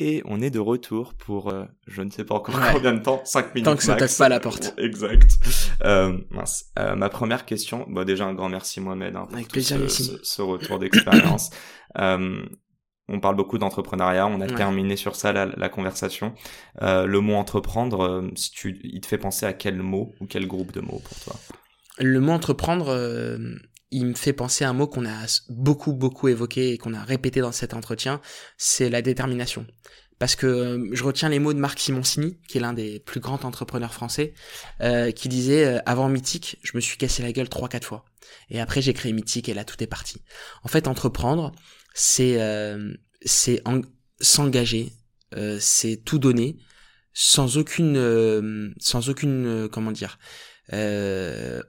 Et on est de retour pour, euh, je ne sais pas encore Ouais. combien de temps, 5 minutes Tant que ça max. toque pas à la porte. Exact. Euh, mince. Euh, ma première question, bah déjà un grand merci Mohamed hein, pour Avec tout plaisir, ce, ce- ce retour d'expérience. euh, on parle beaucoup d'entrepreneuriat, on a Ouais. terminé sur ça la, la conversation. Euh, le mot entreprendre, euh, si tu, il te fait penser à quel mot ou quel groupe de mots pour toi? Le mot entreprendre, euh, il me fait penser à un mot qu'on a beaucoup, beaucoup évoqué et qu'on a répété dans cet entretien, c'est la détermination. Parce que euh, je retiens les mots de Marc Simoncini, qui est l'un des plus grands entrepreneurs français, euh, qui disait euh, avant Mythique, je me suis cassé la gueule trois quatre fois, et après j'ai créé Mythique et là tout est parti. En fait, entreprendre, c'est euh, s'engager, c'est tout donner, sans aucune sans aucune comment dire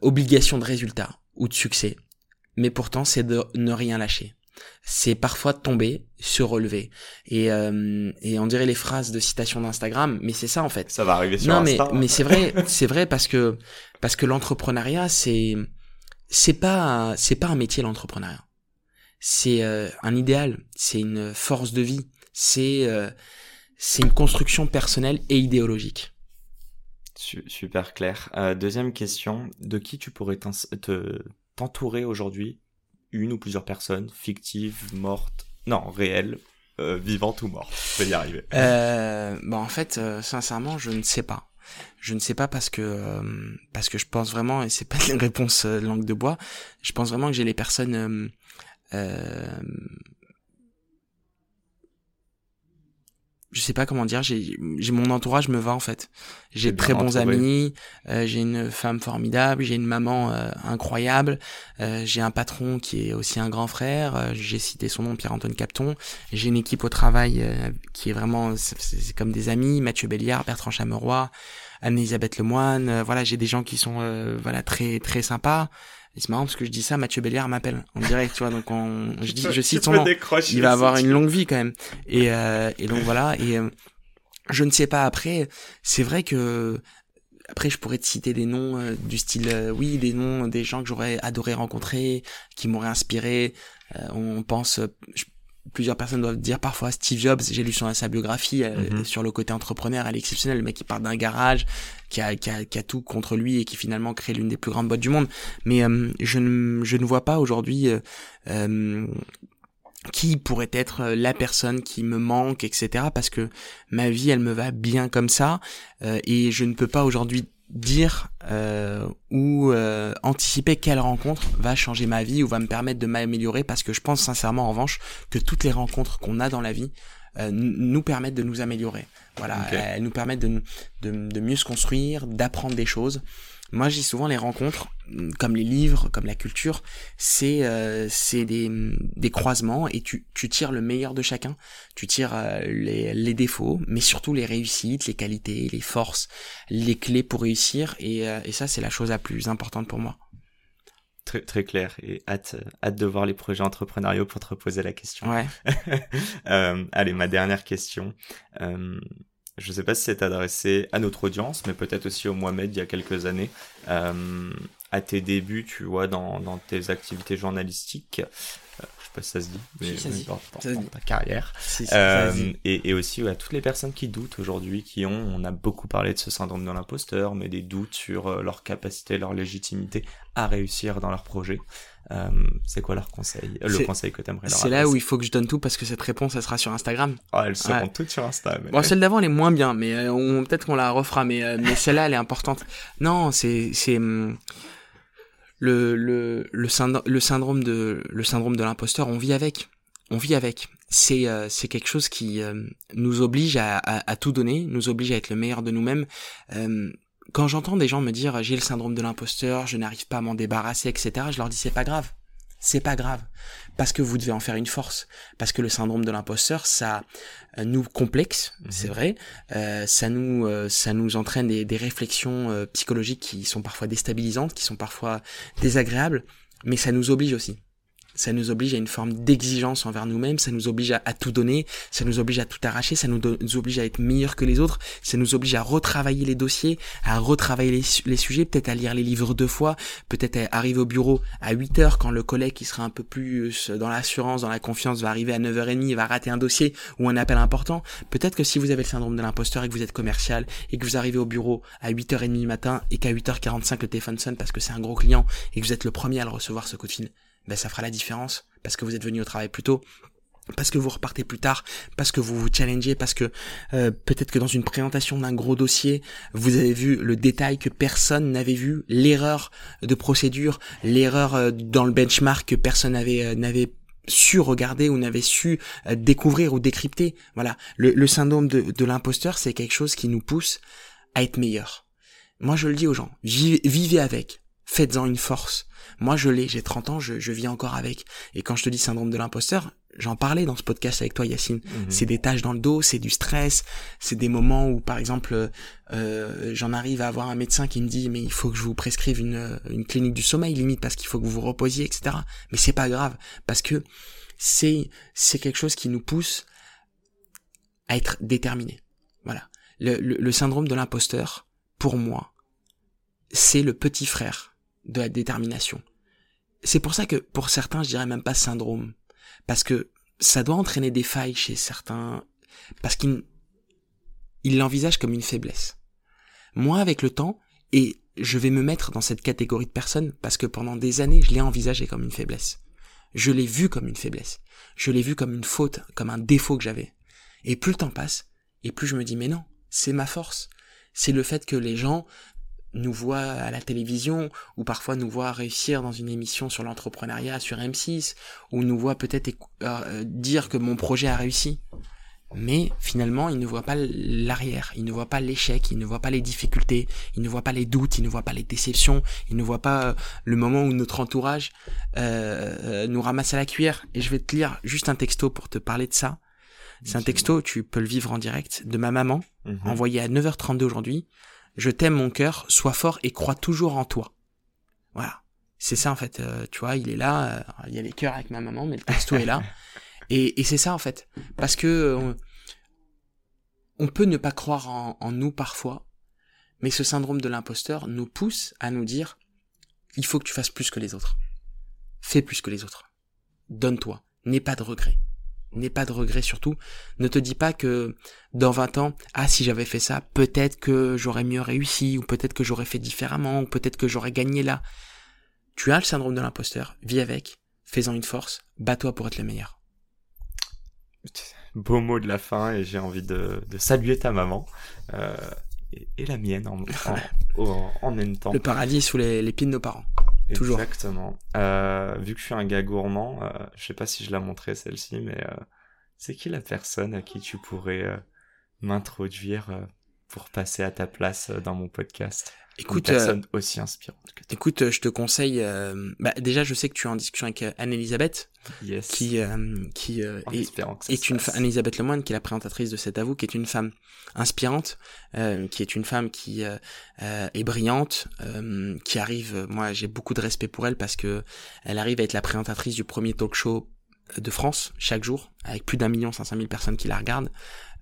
obligation de résultat ou de succès. Mais pourtant, c'est de ne rien lâcher. C'est parfois de tomber, se relever. Et, euh, et on dirait les phrases de citation d'Instagram, mais c'est ça en fait. Ça va arriver sur Non, mais, Insta. mais c'est vrai, c'est vrai parce que, parce que l'entrepreneuriat, c'est, c'est pas, c'est pas un métier l'entrepreneuriat. C'est euh, un idéal, c'est une force de vie, c'est, euh, c'est une construction personnelle et idéologique. Su- Super clair. Euh, deuxième question, de qui tu pourrais te t'entourer aujourd'hui Une ou plusieurs personnes, fictives, mortes Non, réelles, euh, vivantes ou mortes. Je vais y arriver. Euh, bah en fait, euh, sincèrement, je ne sais pas. Je ne sais pas parce que euh, parce que je pense vraiment et c'est pas une réponse euh, langue de bois. Je pense vraiment que j'ai les personnes. euh, euh, je sais pas comment dire. J'ai mon entourage me va en fait. J'ai de très bons entouré. amis. euh, j'ai une femme formidable. J'ai une maman euh, incroyable. euh, j'ai un patron qui est aussi un grand frère. euh, j'ai cité son nom, Pierre-Antoine Capton. J'ai une équipe au travail euh, qui est vraiment c'est comme des amis, Mathieu Béliard, Bertrand Chameroy, Anne-Elisabeth Lemoine, euh, voilà, j'ai des gens qui sont euh, voilà très très sympas. Et c'est marrant parce que je dis ça, Mathieu Béliard m'appelle en direct, tu vois, donc on, je dis je cite son nom. Il va avoir une longue vie quand même. Et euh, et donc voilà et euh, je ne sais pas après, c'est vrai que après, je pourrais te citer des noms euh, du style, euh, oui, des noms des gens que j'aurais adoré rencontrer, qui m'auraient inspiré. Euh, on pense, je- plusieurs personnes doivent dire parfois Steve Jobs. J'ai lu sur sa biographie euh, Mhm. sur le côté entrepreneur, elle est exceptionnelle. Le mec qui part d'un garage, qui a, qui, a, qui a tout contre lui et qui finalement crée l'une des plus grandes boîtes du monde. Mais euh, je ne, je ne vois pas aujourd'hui. euh, euh, qui pourrait être euh, la personne qui me manque, etc. Parce que ma vie, elle me va bien comme ça, euh, et je ne peux pas aujourd'hui dire euh, ou euh, anticiper quelle rencontre va changer ma vie ou va me permettre de m'améliorer, parce que je pense sincèrement en revanche que toutes les rencontres qu'on a dans la vie euh, nous permettent de nous améliorer. Voilà, elles nous permettent de, de, de mieux se construire, d'apprendre des choses. Moi, dis souvent les rencontres, mm, comme les livres, comme la culture, c'est euh, c'est des, des croisements et tu, tu tires le meilleur de chacun. Tu tires euh, les, les défauts, mais surtout les réussites, les qualités, les forces, les clés pour réussir. Et, euh, et ça, c'est la chose la plus importante pour moi. Très, très clair et hâte, hâte de voir les projets entrepreneuriaux pour te reposer la question. Ouais. Euh, allez, ma dernière question. Euh, je sais pas si c'est adressé à notre audience, mais peut-être aussi au Mohamed il y a quelques années. Euh, à tes débuts, tu vois, dans, dans tes activités journalistiques, euh, je sais pas si ça se dit, mais Si, ça se mais dit. dans, dans- ta carrière. C'est Euh, ça, vas-y. et, et aussi ouais, à toutes les personnes qui doutent aujourd'hui, qui ont, on a beaucoup parlé de ce syndrome de l'imposteur, mais des doutes sur euh, leur capacité, leur légitimité à réussir dans leur projet. Euh, c'est quoi leur conseil? Euh, Le conseil que t'aimerais leur C'est là où il faut que je donne tout parce que cette réponse, elle sera sur Instagram. Oh, elles seront Ouais. toutes sur Insta. Mais... Bon, celle d'avant, elle est moins bien, mais euh, peut-être qu'on la refera, mais, mais celle-là, elle est importante. Non, c'est, c'est, hum, le, le, le, syndrome, le syndrome de, le syndrome de l'imposteur, on vit avec. On vit avec. C'est, c'est quelque chose qui nous oblige à, à, à tout donner, nous oblige à être le meilleur de nous-mêmes. Quand j'entends des gens me dire j'ai le syndrome de l'imposteur, je n'arrive pas à m'en débarrasser, etc., je leur dis c'est pas grave. c'est pas grave parce que vous devez en faire une force parce que le syndrome de l'imposteur ça euh, nous complexe mhm. c'est vrai euh, ça nous euh, ça nous entraîne des, des réflexions psychologiques qui sont parfois déstabilisantes qui sont parfois désagréables mais ça nous oblige aussi ça nous oblige à une forme d'exigence envers nous-mêmes, ça nous oblige à, tout donner, ça nous oblige à tout arracher, ça nous, oblige à être meilleur que les autres, ça nous oblige à retravailler les dossiers, à retravailler les, sujets, peut-être à lire les livres deux fois, peut-être à arriver au bureau à 8 heures quand le collègue qui sera un peu plus dans l'assurance, dans la confiance va arriver à 9h30 et va rater un dossier ou un appel important. Peut-être que si vous avez le syndrome de l'imposteur et que vous êtes commercial et que vous arrivez au bureau à 8h30 du matin et qu'à 8h45 le téléphone sonne parce que c'est un gros client et que vous êtes le premier à le recevoir ce coup de fil, ben ça fera la différence parce que vous êtes venu au travail plus tôt parce que vous repartez plus tard, parce que vous vous challengez, parce que euh, peut-être que dans une présentation d'un gros dossier, vous avez vu le détail que personne n'avait vu, l'erreur de procédure, l'erreur euh, dans le benchmark que personne n'avait euh, n'avait su regarder ou n'avait su découvrir ou décrypter. Voilà, le, syndrome de, de l'imposteur, c'est quelque chose qui nous pousse à être meilleur. Moi, je le dis aux gens, vivez avec, faites-en une force. Moi, je l'ai, j'ai 30 ans, je, je, vis encore avec. Et quand je te dis syndrome de l'imposteur, j'en parlais dans ce podcast avec toi, Yacine. Mhm. C'est des tâches dans le dos, c'est du stress, c'est des moments où, par exemple, euh, j'en arrive à avoir un médecin qui me dit, mais il faut que je vous prescrive une, une clinique du sommeil, limite, parce qu'il faut que vous vous reposiez, etc. Mais c'est pas grave, parce que c'est, c'est quelque chose qui nous pousse à être déterminé. Voilà. Le, le, le syndrome de l'imposteur, pour moi, c'est le petit frère de la détermination. C'est pour ça que pour certains, je dirais même pas syndrome, parce que ça doit entraîner des failles chez certains, parce qu'ils l'envisagent comme une faiblesse. Moi, avec le temps, et je vais me mettre dans cette catégorie de personnes parce que pendant des années, je l'ai envisagé comme une faiblesse. Je l'ai vu comme une faiblesse. Je l'ai vu comme une faute, comme un défaut que j'avais. Et plus le temps passe, et plus je me dis, mais non, c'est ma force. C'est le fait que les gens nous voit à la télévision, ou parfois nous voit réussir dans une émission sur l'entrepreneuriat sur M6, ou nous voit peut-être euh, dire que mon projet a réussi. Mais finalement, il ne voit pas l'arrière, il ne voit pas l'échec, il ne voit pas les difficultés, il ne voit pas les doutes, il ne voit pas les déceptions, il ne voit pas euh, le moment où notre entourage euh, nous ramasse à la cuillère. Et je vais te lire juste un texto pour te parler de ça. C'est un texto, tu peux le vivre en direct, de ma maman, mhm. envoyé à 9h32 aujourd'hui. Je t'aime mon cœur, sois fort et crois toujours en toi. Voilà. C'est ça en fait, euh, tu vois, il est là, euh, il y a les cœurs avec ma maman, mais le texto est là. Et, c'est ça en fait. Parce que euh, on peut ne pas croire en, en nous parfois, mais ce syndrome de l'imposteur nous pousse à nous dire, il faut que tu fasses plus que les autres. Fais plus que les autres. Donne-toi. N'aie pas de regrets n'aie pas de regrets surtout. Ne te dis pas que dans 20 ans, ah si j'avais fait ça, peut-être que j'aurais mieux réussi, ou peut-être que j'aurais fait différemment, ou peut-être que j'aurais gagné là. Tu as le syndrome de l'imposteur, vis avec, fais-en une force, bats-toi pour être le meilleur. Beau mot de la fin et j'ai envie de, saluer ta maman. Euh, et, la mienne en, en, même temps. Le paradis sous les, les pieds de nos parents. Toujours. Exactement. Euh, vu que je suis un gars gourmand, euh, je sais pas si je l'ai montré celle-ci, mais euh, c'est qui la personne à qui tu pourrais euh, m'introduire euh, pour passer à ta place dans mon podcast? Écoute, une personne aussi inspirante. écoute, je te conseille. bah, déjà, je sais que tu es en discussion avec Anne-Elisabeth, yes. qui qui est, est une Anne-Elisabeth Lemoine, qui est la présentatrice de cet avou, qui est une femme inspirante, euh, qui est une femme qui euh, euh est brillante, euh, qui arrive, moi j'ai beaucoup de respect pour elle parce que elle arrive à être la présentatrice du premier talk show de France chaque jour, avec plus d'un million cinq cent mille personnes qui la regardent,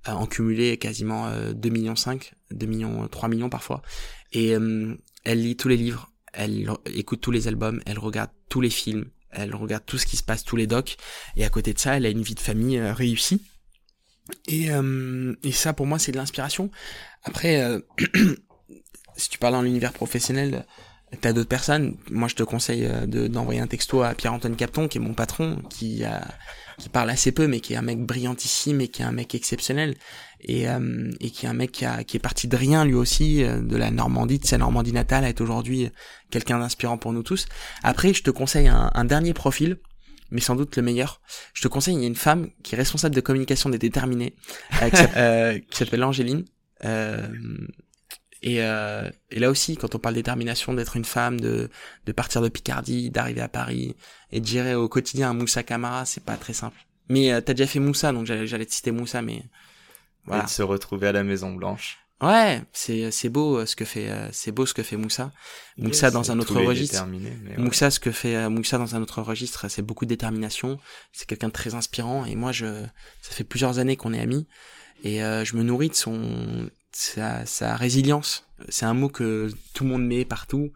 en cumulé quasiment 2 millions 5, 2 millions, 3 millions parfois. Et elle lit tous les livres, elle écoute tous les albums, elle regarde tous les films, elle regarde tout ce qui se passe, tous les docs, et à côté de ça, elle a une vie de famille réussie. Et, euh, et ça, pour moi, c'est de l'inspiration. Après, euh, si tu parles dans l'univers professionnel, t'as d'autres personnes. Moi, je te conseille euh, de, d'envoyer un texto à Pierre-Antoine Capton, qui est mon patron, qui a, qui parle assez peu, mais qui est un mec brillantissime et qui est un mec exceptionnel. Et, euh, et qui est un mec qui, a, qui est parti de rien, lui aussi, de la Normandie, de sa Normandie natale, à être aujourd'hui quelqu'un d'inspirant pour nous tous. Après, je te conseille un, un dernier profil mais sans doute le meilleur. Je te conseille, il y a une femme qui est responsable de communication des déterminés, euh, qui euh, s'appelle Angéline, euh, Et, euh, et là aussi, quand on parle détermination d'être une femme, de, de partir de Picardie, d'arriver à Paris et de gérer au quotidien un Moussa Camara, c'est pas très simple. Mais euh, t'as déjà fait Moussa, donc j'allais, te citer Moussa, mais voilà. Et de se retrouver à la Maison Blanche. Ouais, c'est c'est beau euh, ce que fait euh, c'est beau ce que fait Moussa. Moussa dans un autre registre. Moussa ce que fait euh, Moussa dans un autre registre, c'est beaucoup de détermination. C'est quelqu'un de très inspirant et moi je ça fait plusieurs années qu'on est amis et je me nourris de son sa, sa résilience. C'est un mot que tout le monde met partout,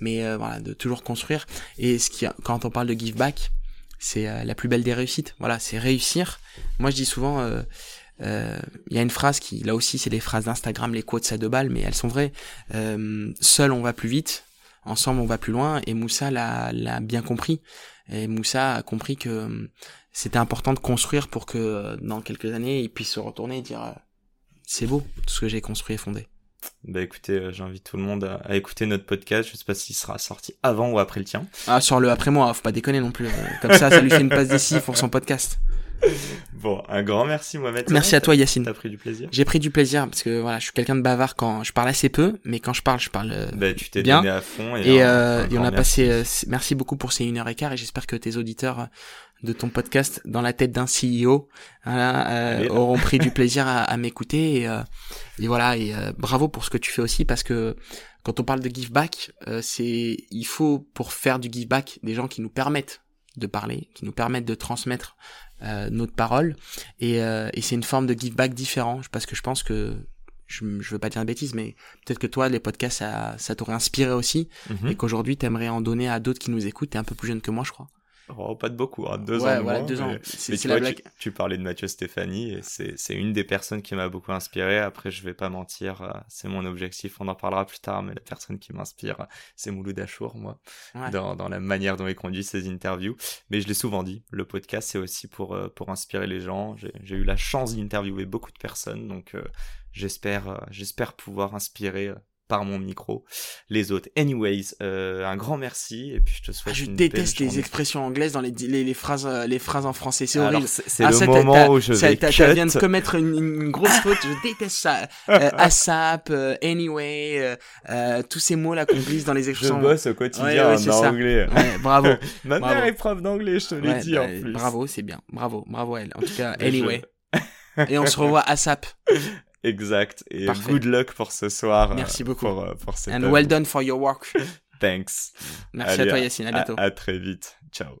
mais voilà de toujours construire. Et ce qui quand on parle de give back, c'est la plus belle des réussites. Voilà, c'est réussir. Moi je dis souvent euh, il y a une phrase qui, là aussi, c'est les phrases d'Instagram, les quotes à deux balles, mais elles sont vraies. Euh, seul, on va plus vite. Ensemble, on va plus loin. Et Moussa l'a, bien compris. Et Moussa a compris que euh, c'était important de construire pour que dans quelques années, il puisse se retourner et dire c'est beau tout ce que j'ai construit et fondé. Bah écoutez, j'invite tout le monde à, écouter notre podcast. Je sais pas s'il sera sorti avant ou après le tien. Ah sur le après moi, faut pas déconner non plus. Comme ça, ça lui fait une passe d'ici pour son podcast. Bon, un grand merci Mohamed. Merci à toi Yacine. T'as pris du plaisir J'ai pris du plaisir parce que voilà, je suis quelqu'un de bavard quand je parle assez peu, mais quand je parle, je parle euh, bah, tu t'es bien. donné à fond et, et, euh, on a passé. Euh, merci beaucoup pour ces une heure et quart et j'espère que tes auditeurs de ton podcast dans la tête d'un CEO euh, auront pris du plaisir à, à m'écouter et, et, voilà et bravo pour ce que tu fais aussi parce que quand on parle de give back, c'est il faut pour faire du give back des gens qui nous permettent de parler, qui nous permettent de transmettre euh, notre parole. Et, euh, et c'est une forme de give back différent, parce que je pense que je, je veux pas dire une bêtise, mais peut-être que toi, les podcasts, ça, ça t'aurait inspiré aussi, mhm. et qu'aujourd'hui, t'aimerais en donner à d'autres qui nous écoutent. T'es un peu plus jeune que moi, je crois. Oh, pas de beaucoup, hein, deux ans. Voilà, deux ans. C'est tu, la Tu, parlais de Mathieu Stéphanie et c'est une des personnes qui m'a beaucoup inspiré. Après, je vais pas mentir, euh, c'est mon objectif. On en parlera plus tard, mais la personne qui m'inspire, c'est Mouloud Achour, moi, dans, dans, la manière dont il conduit ses interviews. Mais je l'ai souvent dit, le podcast, c'est aussi pour, euh, pour inspirer les gens. J'ai eu la chance d'interviewer beaucoup de personnes, donc euh, j'espère j'espère pouvoir inspirer par mon micro les autres. Anyways, euh, un grand merci et puis je te souhaite. Ah, je déteste les expressions anglaises dans les, les, phrases euh, les phrases en français, c'est horrible. C'est ah, le moment où je vais cut. viens de commettre une, grosse faute, je déteste ça. Euh, ASAP, euh, anyway, tous ces mots là qu'on glisse dans les expressions. Je bosse au quotidien en anglais. bravo. Ma mère est prof d'anglais, je te l'ai dit en bah, plus. Bravo, c'est bien. Bravo, bravo elle. En tout cas, anyway. et on se revoit ASAP. Exact. Et good luck pour ce soir. Merci beaucoup. Pour, euh, pour And well done for your work. Thanks. Merci à toi Yacine, à bientôt. à très vite. Ciao.